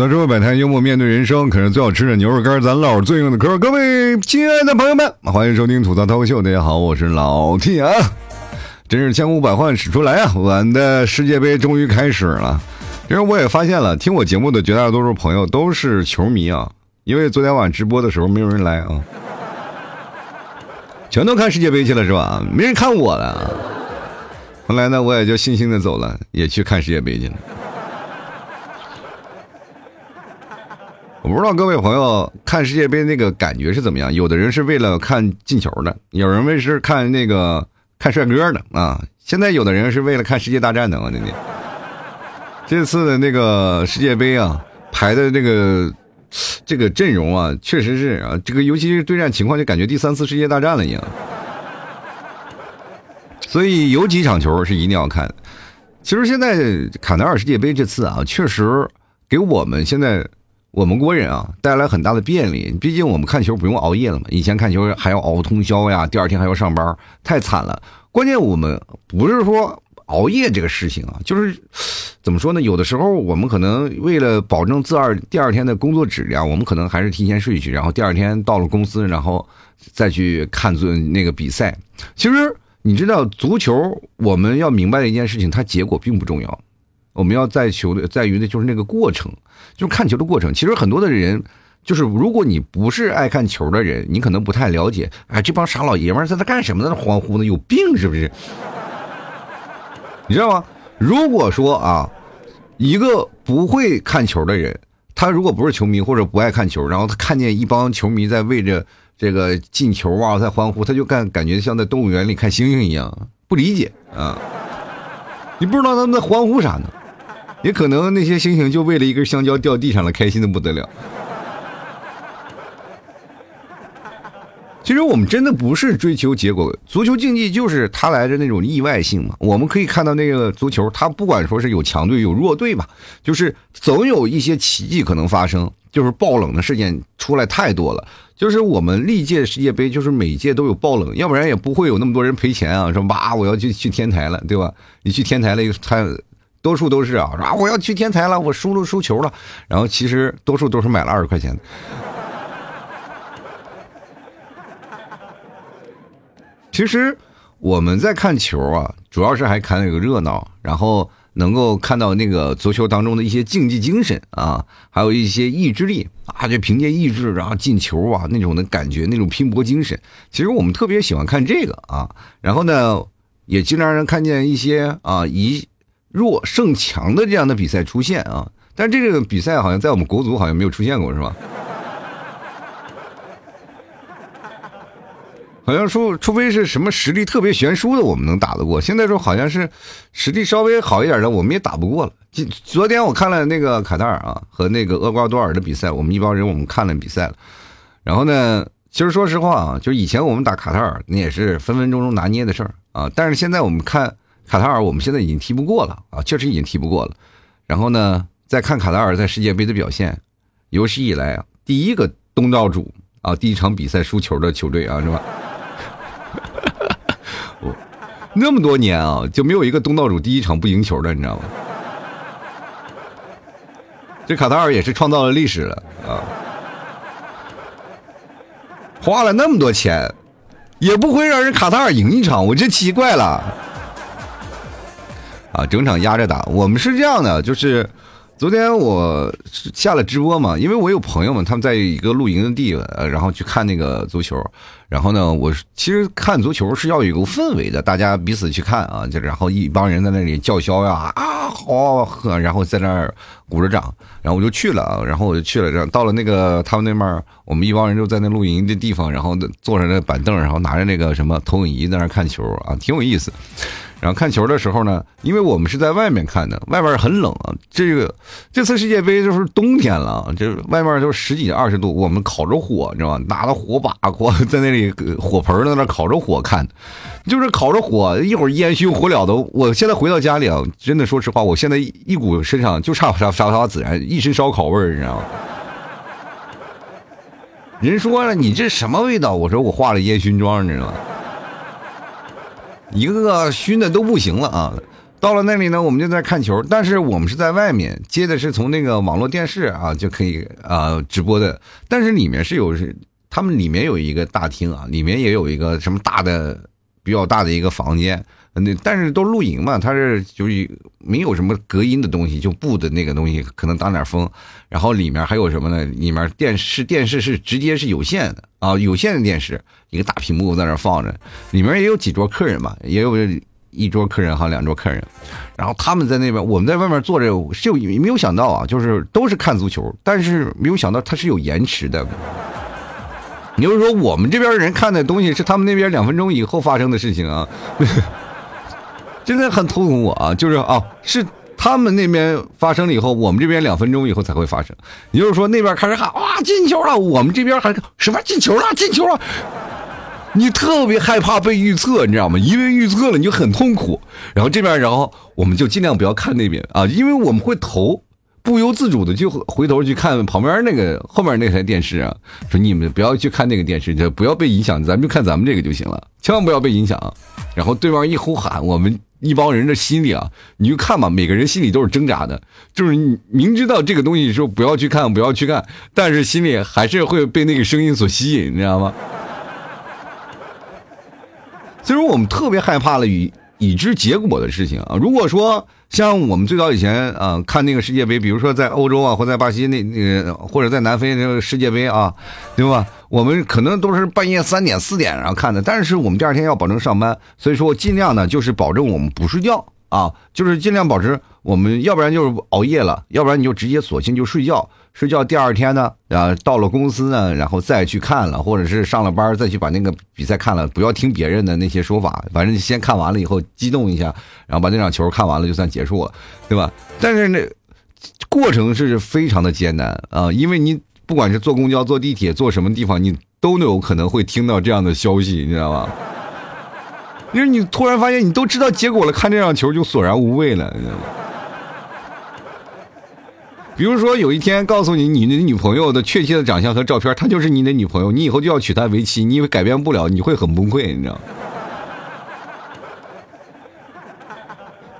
槽社会百态，幽默面对人生，可是最好吃的牛肉干，咱唠最硬的嗑。各位亲爱的朋友们，欢迎收听吐槽脱口秀。大家好，我是老 T 啊！真是千呼百唤始出来啊！我的世界杯终于开始了。其实我也发现了，听我节目的绝大多数朋友都是球迷啊，因为昨天晚上直播的时候没有人来啊，全都看世界杯去了是吧？没人看我了。后来呢，我也就悻悻的走了，也去看世界杯去了。我不知道各位朋友看世界杯那个感觉是怎么样？有的人是为了看进球的，有人为是看那个看帅哥的啊。现在有的人是为了看世界大战的啊！今天这次的那个世界杯啊，排的这个这个阵容啊，确实是啊，这个尤其是对战情况，就感觉第三次世界大战了一样。所以有几场球是一定要看。其实现在卡塔尔世界杯这次啊，确实给我们现在。我们国人啊，带来很大的便利。毕竟我们看球不用熬夜了嘛，以前看球还要熬通宵呀，第二天还要上班，太惨了。关键我们不是说熬夜这个事情啊，就是怎么说呢？有的时候我们可能为了保证自二第二天的工作质量，我们可能还是提前睡去，然后第二天到了公司，然后再去看足那个比赛。其实你知道，足球我们要明白的一件事情，它结果并不重要。我们要在球的在于的就是那个过程，就看球的过程。其实很多的人，就是如果你不是爱看球的人，你可能不太了解。哎，这帮傻老爷们在那干什么，在那欢呼呢？有病是不是？你知道吗？如果说啊，一个不会看球的人，他如果不是球迷或者不爱看球，然后他看见一帮球迷在为着这个进球啊在欢呼，他就感感觉像在动物园里看猩猩一样，不理解啊。你不知道他们在欢呼啥呢？也可能那些猩猩就为了一根香蕉掉地上了，开心的不得了。其实我们真的不是追求结果，足球竞技就是它来的那种意外性嘛。我们可以看到那个足球，它不管说是有强队有弱队吧，就是总有一些奇迹可能发生，就是爆冷的事件出来太多了。就是我们历届世界杯，就是每届都有爆冷，要不然也不会有那么多人赔钱啊，说哇我要去去天台了，对吧？你去天台了，他。多数都是啊，说啊我要去天台了，我输了输球了，然后其实多数都是买了二十块钱的。其实我们在看球啊，主要是还看那个热闹，然后能够看到那个足球当中的一些竞技精神啊，还有一些意志力啊，就凭借意志然后进球啊那种的感觉，那种拼搏精神。其实我们特别喜欢看这个啊，然后呢，也经常能看见一些啊一。弱胜强的这样的比赛出现啊，但这个比赛好像在我们国足好像没有出现过，是吧？好像说，除非是什么实力特别悬殊的，我们能打得过。现在说好像是实力稍微好一点的，我们也打不过了。今昨天我看了那个卡塔尔啊和那个厄瓜多尔的比赛，我们一帮人我们看了比赛了。然后呢，其实说实话啊，就以前我们打卡塔尔，那也是分分钟钟拿捏的事儿啊。但是现在我们看。卡塔尔，我们现在已经踢不过了啊，确实已经踢不过了。然后呢，再看卡塔尔在世界杯的表现，有史以来啊，第一个东道主啊，第一场比赛输球的球队啊，是吧？我那么多年啊，就没有一个东道主第一场不赢球的，你知道吗？这卡塔尔也是创造了历史了啊！花了那么多钱，也不会让人卡塔尔赢一场，我真奇怪了。啊，整场压着打。我们是这样的，就是昨天我下了直播嘛，因为我有朋友们，他们在一个露营的地，方，然后去看那个足球。然后呢，我其实看足球是要有一个氛围的，大家彼此去看啊，就然后一帮人在那里叫嚣呀，啊好呵，然后在那儿鼓着掌，然后我就去了，然后我就去了，然后到了那个他们那面，我们一帮人就在那露营的地方，然后坐着那板凳，然后拿着那个什么投影仪在那看球啊，挺有意思。然后看球的时候呢，因为我们是在外面看的，外边很冷啊。这个这次世界杯就是冬天了，这外面都十几二十度，我们烤着火，你知道吗？拿着火把火在那里火盆在那烤着火看，就是烤着火，一会儿烟熏火燎的。我现在回到家里啊，真的说实话，我现在一股身上就差啥啥啥孜然，一身烧烤味儿，你知道吗？人说了，你这什么味道？我说我化了烟熏妆，你知道吗？一个个熏的都不行了啊！到了那里呢，我们就在看球，但是我们是在外面接的是从那个网络电视啊就可以啊直播的，但是里面是有是他们里面有一个大厅啊，里面也有一个什么大的比较大的一个房间。那但是都露营嘛，它是就是没有什么隔音的东西，就布的那个东西可能挡点风。然后里面还有什么呢？里面电视电视是直接是有线的啊，有线的电视，一个大屏幕在那放着。里面也有几桌客人嘛，也有一桌客人哈，两桌客人。然后他们在那边，我们在外面坐着，是有没有想到啊？就是都是看足球，但是没有想到它是有延迟的。你就是说我们这边人看的东西是他们那边两分钟以后发生的事情啊。真的很头疼我啊，就是啊，是他们那边发生了以后，我们这边两分钟以后才会发生。也就是说，那边开始喊哇进球了，我们这边还什么进球了，进球了。你特别害怕被预测，你知道吗？因为预测了你就很痛苦。然后这边，然后我们就尽量不要看那边啊，因为我们会投。不由自主的就回头去看旁边那个后面那台电视啊，说你们不要去看那个电视，就不要被影响，咱们就看咱们这个就行了，千万不要被影响。然后对方一呼喊，我们一帮人的心里啊，你就看吧，每个人心里都是挣扎的，就是你明知道这个东西说不要去看，不要去看，但是心里还是会被那个声音所吸引，你知道吗？所以说我们特别害怕了与已知结果的事情啊，如果说。像我们最早以前啊看那个世界杯，比如说在欧洲啊，或在巴西那那个，或者在南非那个世界杯啊，对吧？我们可能都是半夜三点四点然后看的，但是我们第二天要保证上班，所以说我尽量呢就是保证我们不睡觉啊，就是尽量保持我们要不然就是熬夜了，要不然你就直接索性就睡觉。睡觉，第二天呢，啊，到了公司呢，然后再去看了，或者是上了班再去把那个比赛看了，不要听别人的那些说法，反正先看完了以后激动一下，然后把那场球看完了就算结束了，对吧？但是那过程是非常的艰难啊，因为你不管是坐公交、坐地铁、坐什么地方，你都有可能会听到这样的消息，你知道吗？因为你突然发现你都知道结果了，看这场球就索然无味了，你知道吗？比如说，有一天告诉你你的女朋友的确切的长相和照片，她就是你的女朋友，你以后就要娶她为妻，你以为改变不了，你会很崩溃，你知道吗？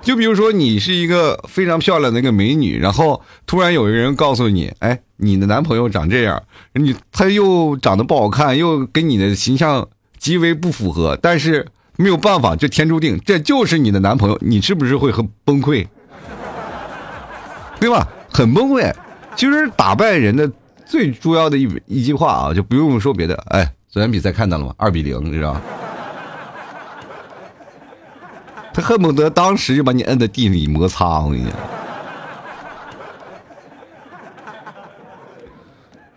就比如说，你是一个非常漂亮的一个美女，然后突然有一个人告诉你，哎，你的男朋友长这样，你他又长得不好看，又跟你的形象极为不符合，但是没有办法，这天注定，这就是你的男朋友，你是不是会很崩溃？对吧？很崩溃，其实打败人的最重要的一一句话啊，就不用说别的。哎，昨天比赛看到了吗？二比零，你知道吗？他恨不得当时就把你摁在地里摩擦，我跟你讲。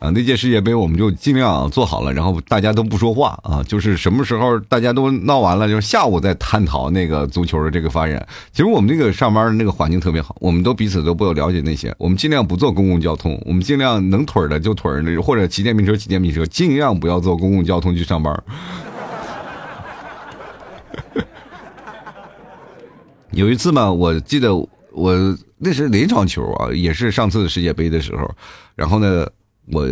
啊，那届世界杯我们就尽量做好了，然后大家都不说话啊，就是什么时候大家都闹完了，就是下午再探讨那个足球的这个发展。其实我们那个上班的那个环境特别好，我们都彼此都不了解那些，我们尽量不坐公共交通，我们尽量能腿的就腿的，或者骑电瓶车骑电瓶车，尽量不要坐公共交通去上班。有一次嘛，我记得我那是哪场球啊？也是上次世界杯的时候，然后呢。我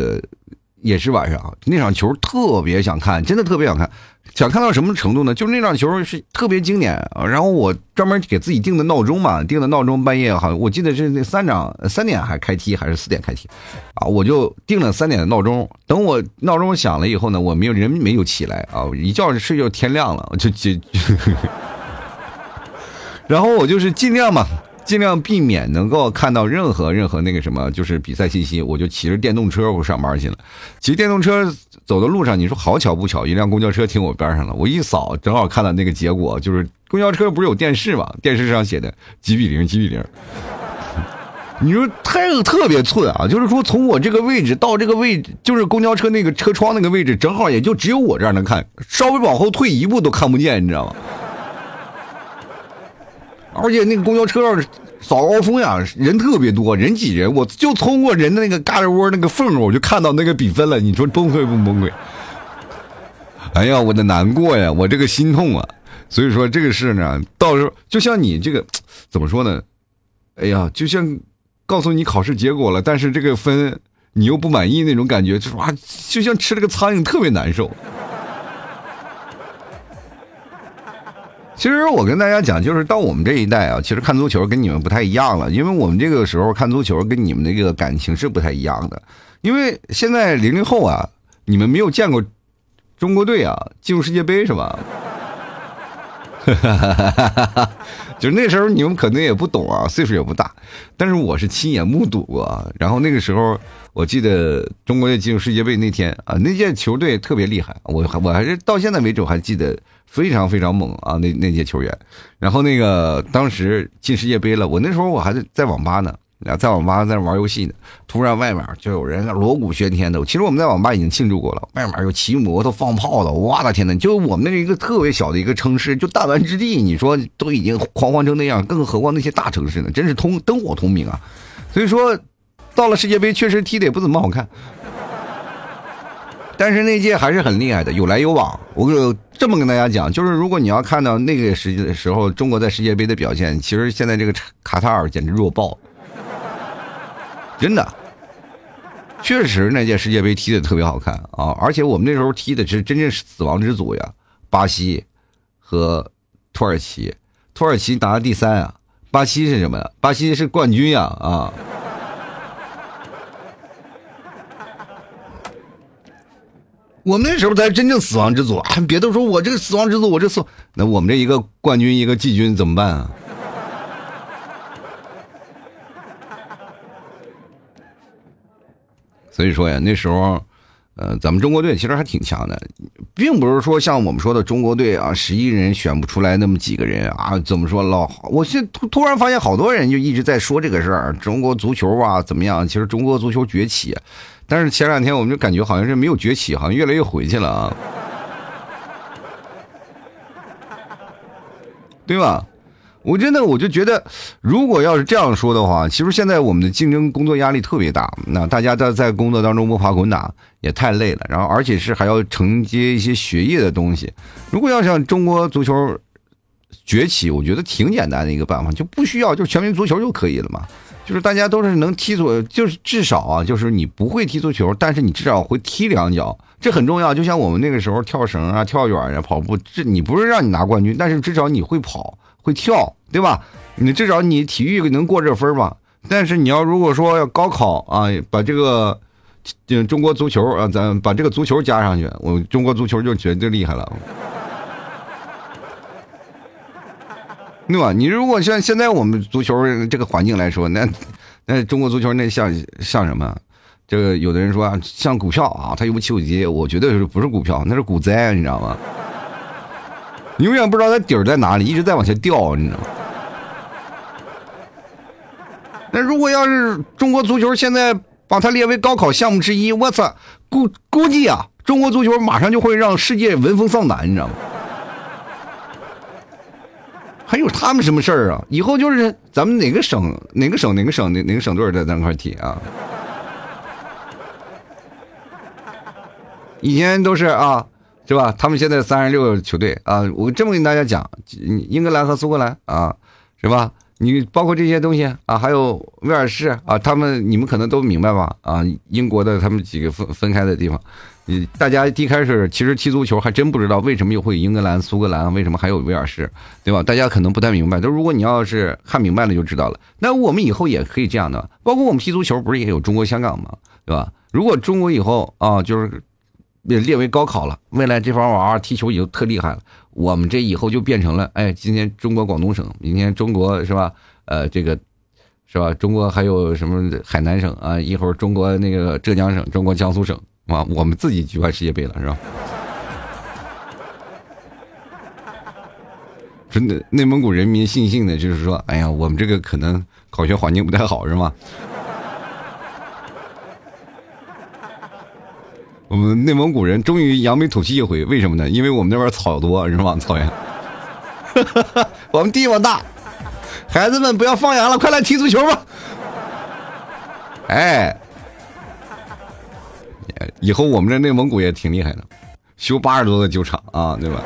也是晚上那场球特别想看，真的特别想看，想看到什么程度呢？就是那场球是特别经典然后我专门给自己定的闹钟嘛，定的闹钟半夜好像我记得是那三场三点还开踢还是四点开踢啊？我就定了三点的闹钟，等我闹钟响了以后呢，我没有人没有起来啊，一觉睡就天亮了，就就，然后我就是尽量嘛。尽量避免能够看到任何任何那个什么，就是比赛信息，我就骑着电动车我上班去了。骑电动车走的路上，你说好巧不巧，一辆公交车停我边上了。我一扫，正好看到那个结果，就是公交车不是有电视嘛？电视上写的几比零，几比零。你说太特别寸啊！就是说从我这个位置到这个位置，就是公交车那个车窗那个位置，正好也就只有我这儿能看，稍微往后退一步都看不见，你知道吗？而且那个公交车上早高峰呀，人特别多，人挤人，我就通过人的那个嘎吱窝那个缝我就看到那个比分了。你说崩溃不崩溃？哎呀，我的难过呀，我这个心痛啊！所以说这个事呢，到时候就像你这个怎么说呢？哎呀，就像告诉你考试结果了，但是这个分你又不满意那种感觉，就是啊，就像吃了个苍蝇，特别难受。其实我跟大家讲，就是到我们这一代啊，其实看足球跟你们不太一样了，因为我们这个时候看足球跟你们那个感情是不太一样的。因为现在零零后啊，你们没有见过中国队啊进入世界杯是吧？哈哈哈哈哈！就那时候你们可能也不懂啊，岁数也不大，但是我是亲眼目睹过。啊然后那个时候，我记得中国队进入世界杯那天啊，那届球队特别厉害，我还我还是到现在为止我还记得非常非常猛啊，那那届球员。然后那个当时进世界杯了，我那时候我还在在网吧呢。在网吧在玩游戏呢，突然外面就有人锣鼓喧天的。其实我们在网吧已经庆祝过了，外面有骑摩托放炮的，我的天呐，就我们那一个特别小的一个城市，就弹丸之地，你说都已经狂欢成那样，更何况那些大城市呢？真是通灯火通明啊！所以说，到了世界杯确实踢的也不怎么好看，但是那届还是很厉害的，有来有往。我这么跟大家讲，就是如果你要看到那个时时候中国在世界杯的表现，其实现在这个卡塔尔简直弱爆。真的，确实那届世界杯踢的特别好看啊！而且我们那时候踢的是真正是死亡之组呀，巴西和土耳其，土耳其拿了第三啊，巴西是什么呀？巴西是冠军呀啊！我们那时候才是真正死亡之组啊！别都说我这个死亡之组，我这死，那我们这一个冠军一个季军怎么办啊？所以说呀，那时候，呃，咱们中国队其实还挺强的，并不是说像我们说的中国队啊，十一人选不出来那么几个人啊。怎么说老？我现突突然发现，好多人就一直在说这个事儿，中国足球啊怎么样？其实中国足球崛起，但是前两天我们就感觉好像是没有崛起，好像越来越回去了啊，对吧？我真的我就觉得，如果要是这样说的话，其实现在我们的竞争工作压力特别大。那大家在在工作当中摸爬滚打也太累了，然后而且是还要承接一些学业的东西。如果要像中国足球崛起，我觉得挺简单的一个办法，就不需要就全民足球就可以了嘛。就是大家都是能踢足，就是至少啊，就是你不会踢足球，但是你至少会踢两脚，这很重要。就像我们那个时候跳绳啊、跳远啊、跑步，这你不是让你拿冠军，但是至少你会跑。会跳，对吧？你至少你体育能过这分吧。但是你要如果说要高考啊，把这个中国足球啊，咱把这个足球加上去，我中国足球就绝对厉害了，对吧？你如果像现在我们足球这个环境来说，那那中国足球那像像什么？这个有的人说啊像股票啊，它有起有跌，我觉得是不是股票，那是股灾，你知道吗？永远不知道它底儿在哪里，一直在往下掉，你知道吗？那如果要是中国足球现在把它列为高考项目之一，我操，估估计啊，中国足球马上就会让世界闻风丧胆，你知道吗？还有他们什么事儿啊？以后就是咱们哪个省哪个省哪个省哪哪个省队在咱块踢啊？以前都是啊。是吧？他们现在三十六个球队啊，我这么跟大家讲，英格兰和苏格兰啊，是吧？你包括这些东西啊，还有威尔士啊，他们你们可能都明白吧？啊，英国的他们几个分分开的地方，大家一开始其实踢足球还真不知道为什么又会英格兰、苏格兰，为什么还有威尔士，对吧？大家可能不太明白。就如果你要是看明白了就知道了。那我们以后也可以这样的，包括我们踢足球不是也有中国香港吗？对吧？如果中国以后啊，就是。列列为高考了，未来这帮娃娃踢球已经特厉害了。我们这以后就变成了，哎，今天中国广东省，明天中国是吧？呃，这个是吧？中国还有什么海南省啊？一会儿中国那个浙江省，中国江苏省啊，我们自己举办世界杯了，是吧？真的，内蒙古人民悻悻的，就是说，哎呀，我们这个可能考学环境不太好，是吗？我们内蒙古人终于扬眉吐气一回，为什么呢？因为我们那边草多，是吧？草原，我们地方大，孩子们不要放羊了，快来踢足球吧！哎，以后我们这内蒙古也挺厉害的，修八十多个球场啊，对吧？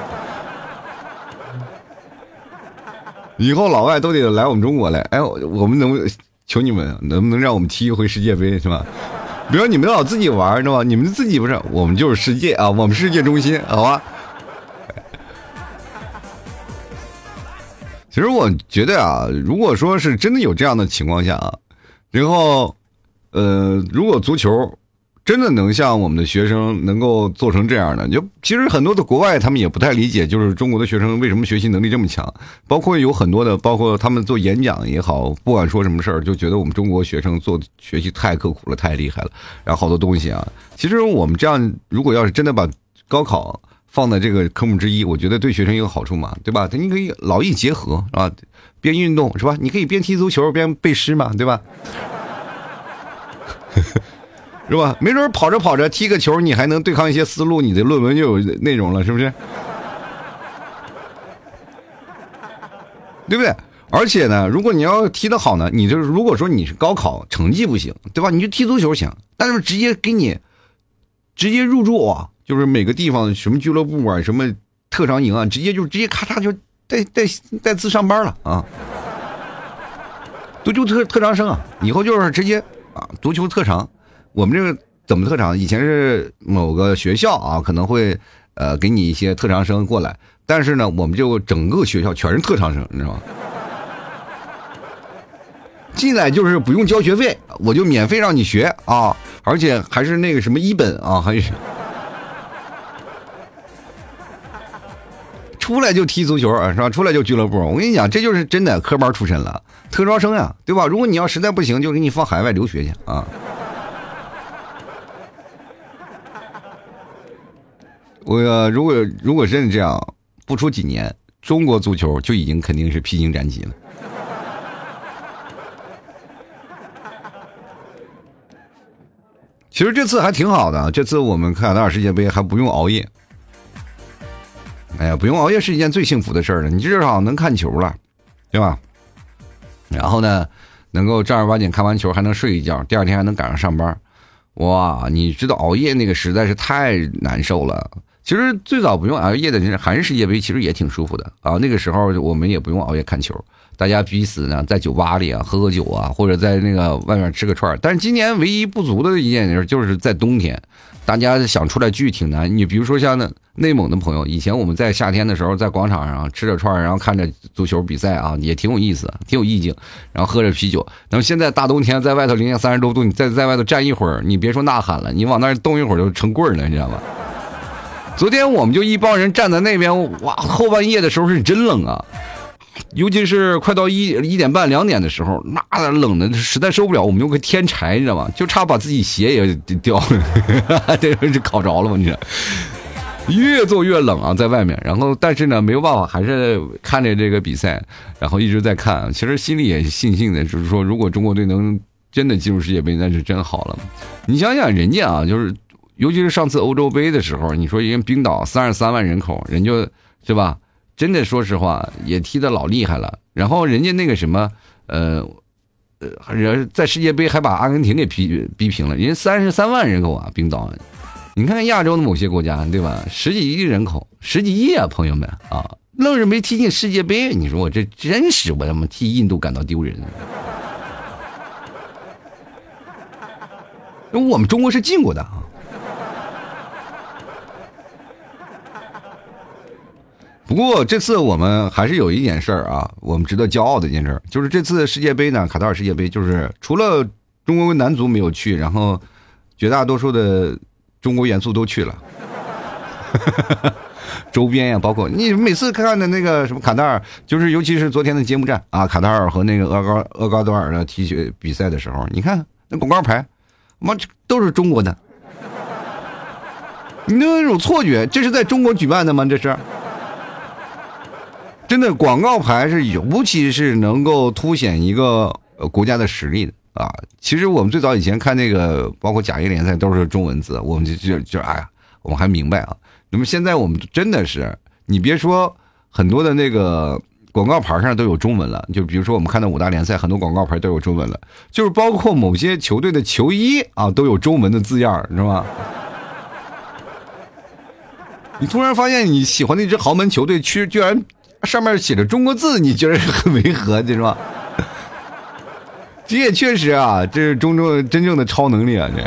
以后老外都得来我们中国来，哎，我们能求你们，能不能让我们踢一回世界杯，是吧？比如你们老自己玩，是吧？你们自己不是，我们就是世界啊，我们世界中心，好吧？其实我觉得啊，如果说是真的有这样的情况下啊，然后，呃，如果足球真的能像我们的学生能够做成这样的，就其实很多的国外他们也不太理解，就是中国的学生为什么学习能力这么强，包括有很多的，包括他们做演讲也好，不管说什么事儿，就觉得我们中国学生做学习太刻苦了，太厉害了，然后好多东西啊，其实我们这样，如果要是真的把高考。放在这个科目之一，我觉得对学生也有好处嘛，对吧？你可以劳逸结合啊，边运动是吧？你可以边踢足球边背诗嘛，对吧？是吧？没准跑着跑着踢个球，你还能对抗一些思路，你的论文就有内容了，是不是？对不对？而且呢，如果你要踢得好呢，你就是如果说你是高考成绩不行，对吧？你就踢足球行，但是直接给你直接入驻啊。就是每个地方什么俱乐部啊，什么特长营啊，直接就直接咔嚓就带带带资上班了啊！足球特特长生啊，以后就是直接啊，足球特长。我们这个怎么特长？以前是某个学校啊，可能会呃给你一些特长生过来，但是呢，我们就整个学校全是特长生，你知道吗？进来就是不用交学费，我就免费让你学啊，而且还是那个什么一本啊，还是。出来就踢足球，是吧？出来就俱乐部。我跟你讲，这就是真的科班出身了，特招生呀，对吧？如果你要实在不行，就给你放海外留学去啊。我如果如果真是这样，不出几年，中国足球就已经肯定是披荆斩棘了。其实这次还挺好的，这次我们卡塔尔世界杯还不用熬夜。哎呀，不用熬夜是一件最幸福的事儿了，你至少能看球了，对吧？然后呢，能够正儿八经看完球还能睡一觉，第二天还能赶上上班，哇！你知道熬夜那个实在是太难受了。其实最早不用熬夜的是韩日世界杯，其实也挺舒服的啊。那个时候我们也不用熬夜看球，大家彼此呢在酒吧里啊喝喝酒啊，或者在那个外面吃个串儿。但是今年唯一不足的一件事就是在冬天。大家想出来聚挺难，你比如说像那内蒙的朋友，以前我们在夏天的时候在广场上吃着串然后看着足球比赛啊，也挺有意思，挺有意境，然后喝着啤酒。那么现在大冬天在外头零下三十多度，你在在外头站一会儿，你别说呐喊了，你往那儿冻一会儿就成棍儿了，你知道吗？昨天我们就一帮人站在那边，哇，后半夜的时候是真冷啊。尤其是快到一一点半两点的时候，那冷的实在受不了，我们用个添柴，你知道吗？就差把自己鞋也掉了，这是烤着了吗？你说越做越冷啊，在外面。然后，但是呢，没有办法，还是看着这个比赛，然后一直在看。其实心里也庆幸的，就是说，如果中国队能真的进入世界杯，那是真好了。你想想，人家啊，就是尤其是上次欧洲杯的时候，你说人家冰岛三十三万人口，人就是吧？真的，说实话，也踢的老厉害了。然后人家那个什么，呃，呃，人在世界杯还把阿根廷给逼逼平了。人家三十三万人口啊，冰岛。你看看亚洲的某些国家，对吧？十几亿人口，十几亿啊，朋友们啊，愣是没踢进世界杯。你说我这真是我他妈替印度感到丢人。我们中国是进过的啊。不过这次我们还是有一点事儿啊，我们值得骄傲的一件事，就是这次世界杯呢，卡塔尔世界杯就是除了中国男足没有去，然后绝大多数的中国元素都去了，周边呀，包括你每次看的那个什么卡塔尔，就是尤其是昨天的揭幕战啊，卡塔尔和那个厄高厄瓜多尔的踢球比赛的时候，你看那广告牌，妈都是中国的，你那种错觉，这是在中国举办的吗？这是。真的广告牌是尤其是能够凸显一个国家的实力的啊！其实我们最早以前看那个，包括甲 A 联赛都是中文字，我们就就就哎呀，我们还明白啊。那么现在我们真的是，你别说很多的那个广告牌上都有中文了，就比如说我们看到五大联赛很多广告牌都有中文了，就是包括某些球队的球衣啊都有中文的字样，知道吗？你突然发现你喜欢的一支豪门球队，居居然。上面写着中国字，你觉得很违和，对吧？这也确实啊，这是中中真正的超能力啊！这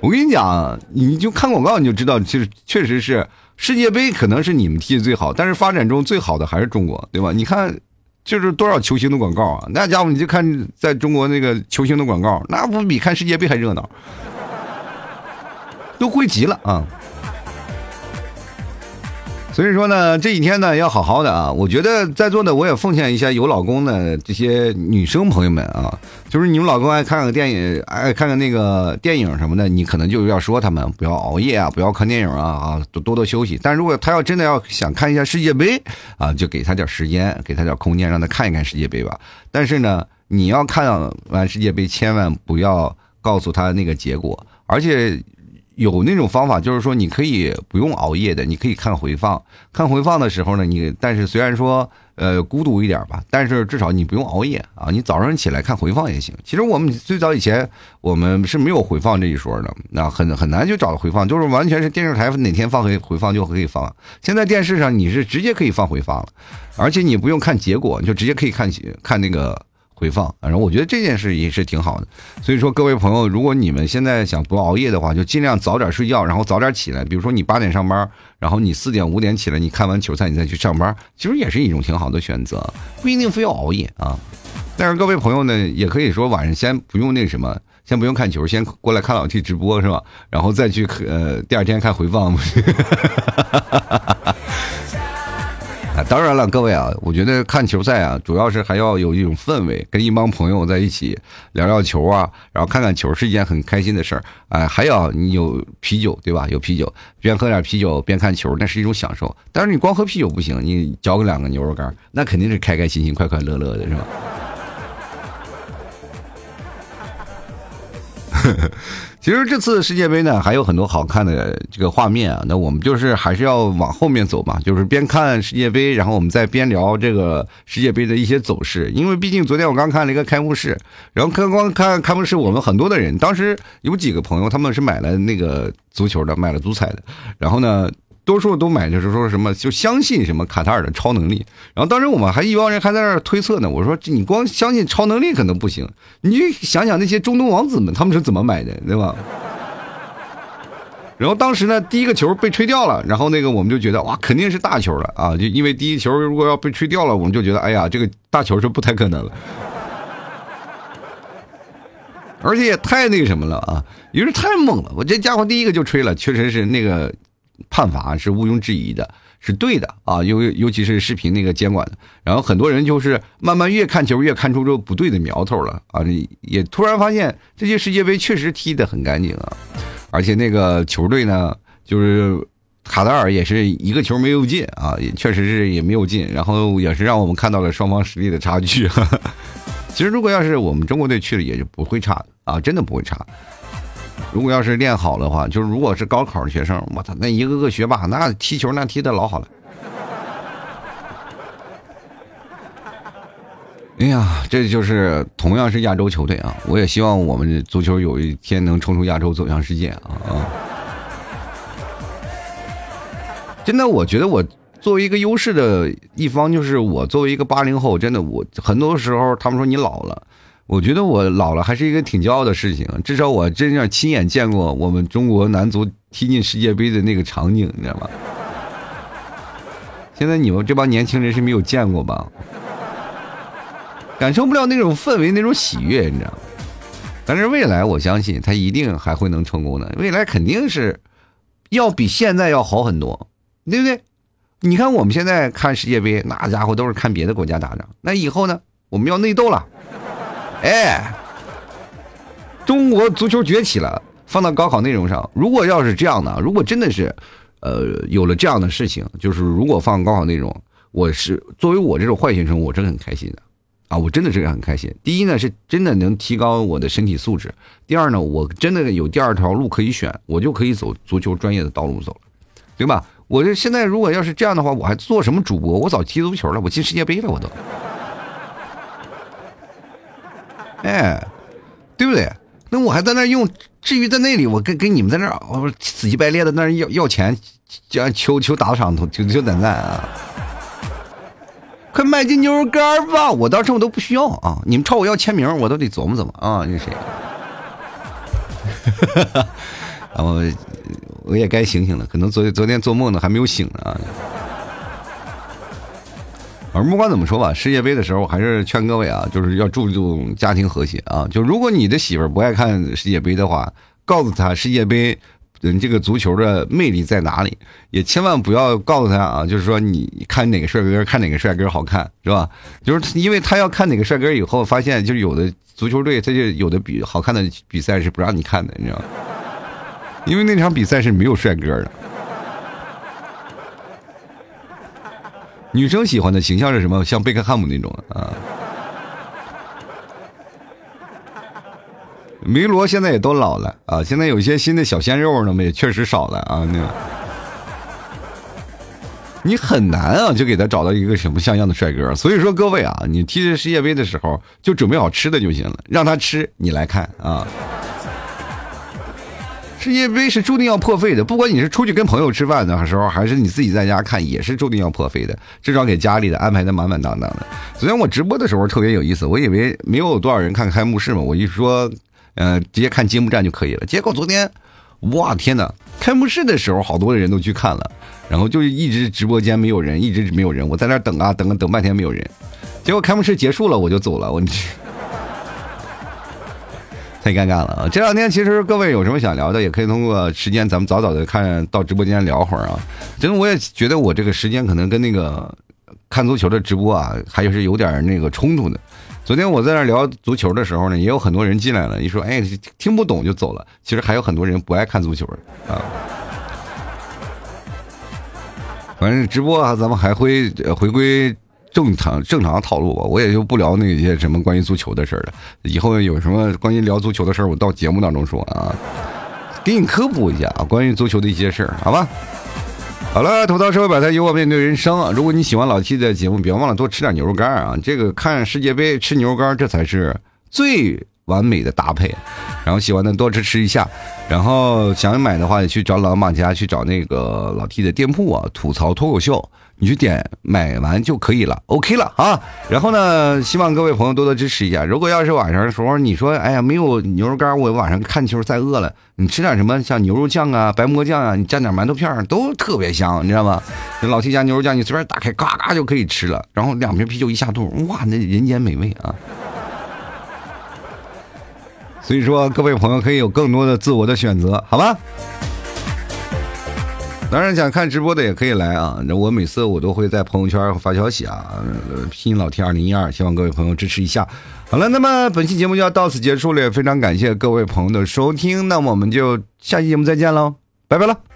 我跟你讲，你就看广告你就知道，其实确实是世界杯可能是你们踢的最好，但是发展中最好的还是中国，对吧？你看，就是多少球星的广告啊，那家伙你就看在中国那个球星的广告，那不比看世界杯还热闹，都汇集了啊。所以说呢，这几天呢要好好的啊！我觉得在座的我也奉献一下有老公的这些女生朋友们啊，就是你们老公爱看个电影，爱看看那个电影什么的，你可能就要说他们不要熬夜啊，不要看电影啊啊，多多多休息。但如果他要真的要想看一下世界杯啊，就给他点时间，给他点空间，让他看一看世界杯吧。但是呢，你要看完世界杯，千万不要告诉他那个结果，而且。有那种方法，就是说你可以不用熬夜的，你可以看回放。看回放的时候呢，你但是虽然说呃孤独一点吧，但是至少你不用熬夜啊。你早上起来看回放也行。其实我们最早以前我们是没有回放这一说的，那很很难就找到回放，就是完全是电视台哪天放回回放就可以放。现在电视上你是直接可以放回放了，而且你不用看结果，你就直接可以看看那个。回放，然后我觉得这件事也是挺好的，所以说各位朋友，如果你们现在想不熬夜的话，就尽量早点睡觉，然后早点起来。比如说你八点上班，然后你四点五点起来，你看完球赛你再去上班，其实也是一种挺好的选择，不一定非要熬夜啊。但是各位朋友呢，也可以说晚上先不用那什么，先不用看球，先过来看老 T 直播是吧？然后再去呃第二天看回放。当然了，各位啊，我觉得看球赛啊，主要是还要有一种氛围，跟一帮朋友在一起聊聊球啊，然后看看球是一件很开心的事儿。哎，还要你有啤酒，对吧？有啤酒，边喝点啤酒边看球，那是一种享受。但是你光喝啤酒不行，你嚼个两个牛肉干，那肯定是开开心心、快快乐乐的，是吧？其实这次世界杯呢，还有很多好看的这个画面啊。那我们就是还是要往后面走嘛，就是边看世界杯，然后我们再边聊这个世界杯的一些走势。因为毕竟昨天我刚看了一个开幕式，然后刚刚看开幕式，我们很多的人当时有几个朋友，他们是买了那个足球的，买了足彩的，然后呢。多数都买就是说什么就相信什么卡塔尔的超能力，然后当时我们还一帮人还在那推测呢。我说你光相信超能力可能不行，你去想想那些中东王子们他们是怎么买的，对吧？然后当时呢，第一个球被吹掉了，然后那个我们就觉得哇，肯定是大球了啊！就因为第一球如果要被吹掉了，我们就觉得哎呀，这个大球是不太可能了，而且也太那个什么了啊，也是 太猛了。我这家伙第一个就吹了，确实是那个。判罚是毋庸置疑的，是对的啊，尤尤其是视频那个监管的，然后很多人就是慢慢越看球越看出这不对的苗头了啊，也突然发现这届世界杯确实踢得很干净啊，而且那个球队呢，就是卡塔尔也是一个球没有进啊，也确实是也没有进，然后也是让我们看到了双方实力的差距。其实如果要是我们中国队去了，也就不会差啊，真的不会差。如果要是练好的话，就是如果是高考的学生，我操，那一个个学霸，那踢球那踢的老好了。哎呀，这就是同样是亚洲球队啊，我也希望我们足球有一天能冲出亚洲，走向世界啊啊！真的，我觉得我作为一个优势的一方，就是我作为一个八零后，真的，我很多时候他们说你老了。我觉得我老了还是一个挺骄傲的事情，至少我真正亲眼见过我们中国男足踢进世界杯的那个场景，你知道吗？现在你们这帮年轻人是没有见过吧？感受不了那种氛围、那种喜悦，你知道？但是未来我相信他一定还会能成功的，未来肯定是要比现在要好很多，对不对？你看我们现在看世界杯，那家伙都是看别的国家打仗，那以后呢？我们要内斗了。哎，中国足球崛起了，放到高考内容上，如果要是这样的，如果真的是，呃，有了这样的事情，就是如果放高考内容，我是作为我这种坏学生，我是很开心的，啊，我真的是很开心。第一呢，是真的能提高我的身体素质；第二呢，我真的有第二条路可以选，我就可以走足球专业的道路走了，对吧？我这现在如果要是这样的话，我还做什么主播？我早踢足球了，我进世界杯了，我都。哎，对不对？那我还在那用，至于在那里，我跟跟你们在那，我死乞白赖的那要要钱，叫求求打赏，求求点赞啊！快买斤牛肉干吧！我当时我都不需要啊，你们朝我要签名，我都得琢磨琢磨啊。那谁？然后我也该醒醒了，可能昨昨天做梦呢还没有醒呢啊。而不管怎么说吧，世界杯的时候还是劝各位啊，就是要注重家庭和谐啊。就如果你的媳妇儿不爱看世界杯的话，告诉她世界杯，嗯，这个足球的魅力在哪里？也千万不要告诉她啊，就是说你看哪个帅哥，看哪个帅哥好看，是吧？就是因为他要看哪个帅哥以后，发现就是有的足球队他就有的比好看的比赛是不让你看的，你知道吗？因为那场比赛是没有帅哥的。女生喜欢的形象是什么？像贝克汉姆那种啊。梅罗现在也都老了啊，现在有些新的小鲜肉呢，也确实少了啊。那个，你很难啊，就给他找到一个什么像样的帅哥。所以说，各位啊，你踢世界杯的时候就准备好吃的就行了，让他吃，你来看啊。世界杯是注定要破费的，不管你是出去跟朋友吃饭的时候，还是你自己在家看，也是注定要破费的。至少给家里的安排的满满当当的。昨天我直播的时候特别有意思，我以为没有多少人看开幕式嘛，我一说，呃，直接看揭幕战就可以了。结果昨天，哇天哪！开幕式的时候好多的人都去看了，然后就一直直播间没有人，一直没有人，我在那等啊等啊等半天没有人，结果开幕式结束了我就走了，我去。太尴尬了啊！这两天其实各位有什么想聊的，也可以通过时间，咱们早早的看到直播间聊会儿啊。真的，我也觉得我这个时间可能跟那个看足球的直播啊，还是有点那个冲突的。昨天我在那聊足球的时候呢，也有很多人进来了，一说哎听不懂就走了。其实还有很多人不爱看足球啊。反正直播啊，咱们还会回归。正常正常套路吧，我也就不聊那些什么关于足球的事了。以后有什么关于聊足球的事我到节目当中说啊，给你科普一下啊，关于足球的一些事儿，好吧？好了，吐槽社会百态，有我面对人生。如果你喜欢老 T 的节目，别忘了多吃点牛肉干啊！这个看世界杯吃牛肉干，这才是最完美的搭配。然后喜欢的多吃吃一下，然后想买的话，去找老马家去找那个老 T 的店铺啊，吐槽脱口秀。你去点买完就可以了，OK 了啊。然后呢，希望各位朋友多多支持一下。如果要是晚上的时候，你说哎呀没有牛肉干，我晚上看球再饿了，你吃点什么像牛肉酱啊、白馍酱啊，你蘸点馒头片都特别香，你知道吗？老提家牛肉酱，你随便打开，嘎嘎就可以吃了。然后两瓶啤酒一下肚，哇，那人间美味啊！所以说，各位朋友可以有更多的自我的选择，好吧？当然，想看直播的也可以来啊！那我每次我都会在朋友圈发消息啊，拼音老 T 二零一二，希望各位朋友支持一下。好了，那么本期节目就要到此结束了，也非常感谢各位朋友的收听，那我们就下期节目再见喽，拜拜了。